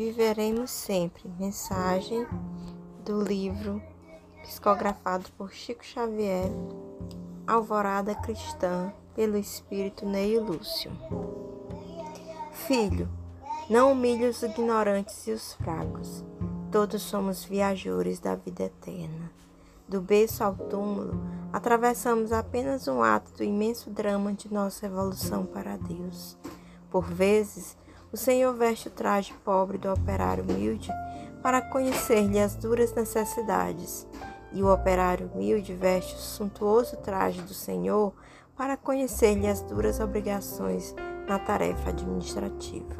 viveremos sempre. Mensagem do livro psicografado por Chico Xavier, Alvorada Cristã, pelo Espírito Neio Lúcio. Filho, não humilhe os ignorantes e os fracos. Todos somos viajores da vida eterna. Do berço ao túmulo, atravessamos apenas um ato do imenso drama de nossa evolução para Deus. Por vezes, o Senhor veste o traje pobre do operário humilde para conhecer-lhe as duras necessidades, e o operário humilde veste o suntuoso traje do Senhor para conhecer-lhe as duras obrigações na tarefa administrativa.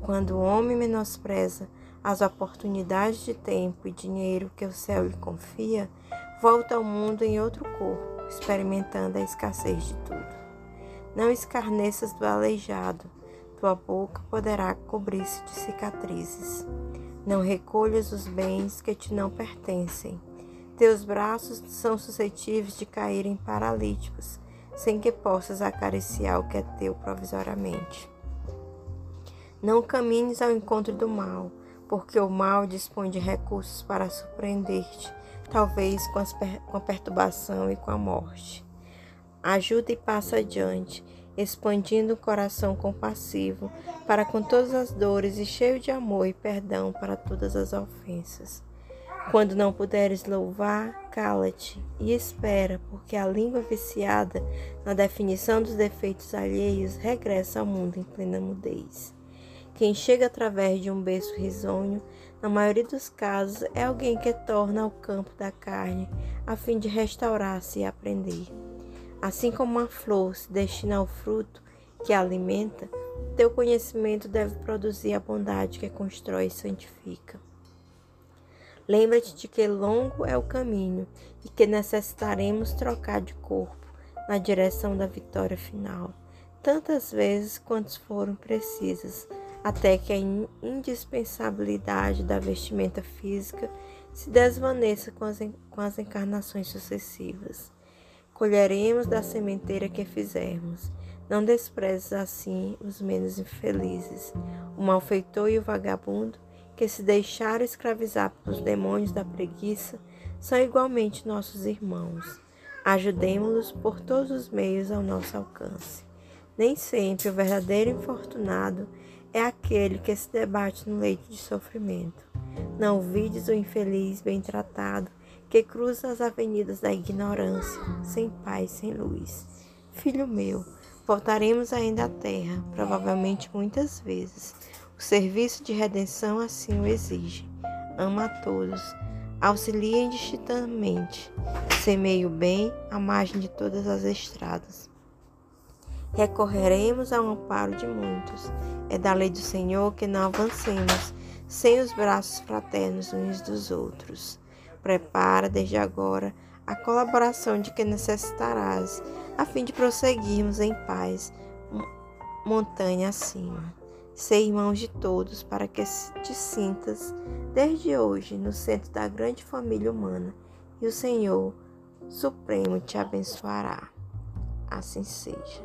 Quando o homem menospreza as oportunidades de tempo e dinheiro que o céu lhe confia, volta ao mundo em outro corpo, experimentando a escassez de tudo. Não escarneças do aleijado, tua boca poderá cobrir-se de cicatrizes. Não recolhas os bens que te não pertencem. Teus braços são suscetíveis de caírem paralíticos, sem que possas acariciar o que é teu provisoriamente. Não caminhes ao encontro do mal, porque o mal dispõe de recursos para surpreender-te, talvez com, com a perturbação e com a morte. Ajuda e passa adiante, expandindo o coração compassivo para com todas as dores e cheio de amor e perdão para todas as ofensas. Quando não puderes louvar, cala-te e espera, porque a língua viciada na definição dos defeitos alheios regressa ao mundo em plena mudez. Quem chega através de um berço risonho, na maioria dos casos, é alguém que torna ao campo da carne, a fim de restaurar-se e aprender. Assim como a flor se destina ao fruto que a alimenta, teu conhecimento deve produzir a bondade que constrói e santifica. Lembra-te de que longo é o caminho e que necessitaremos trocar de corpo na direção da vitória final, tantas vezes quantas foram precisas, até que a indispensabilidade da vestimenta física se desvaneça com as, com as encarnações sucessivas colheremos da sementeira que fizermos. Não desprezes assim os menos infelizes, o malfeitor e o vagabundo, que se deixaram escravizar pelos demônios da preguiça, são igualmente nossos irmãos. Ajudemos-los por todos os meios ao nosso alcance. Nem sempre o verdadeiro infortunado é aquele que se debate no leito de sofrimento. Não vides o infeliz bem tratado que cruza as avenidas da ignorância, sem paz, sem luz. Filho meu, voltaremos ainda à terra, provavelmente muitas vezes. O serviço de redenção assim o exige. Ama a todos, auxilia indistintamente, semeie o bem à margem de todas as estradas. Recorreremos ao amparo de muitos. É da lei do Senhor que não avancemos sem os braços fraternos uns dos outros. Prepara desde agora a colaboração de que necessitarás, a fim de prosseguirmos em paz, montanha acima. Ser irmãos de todos, para que te sintas, desde hoje, no centro da grande família humana, e o Senhor Supremo te abençoará. Assim seja.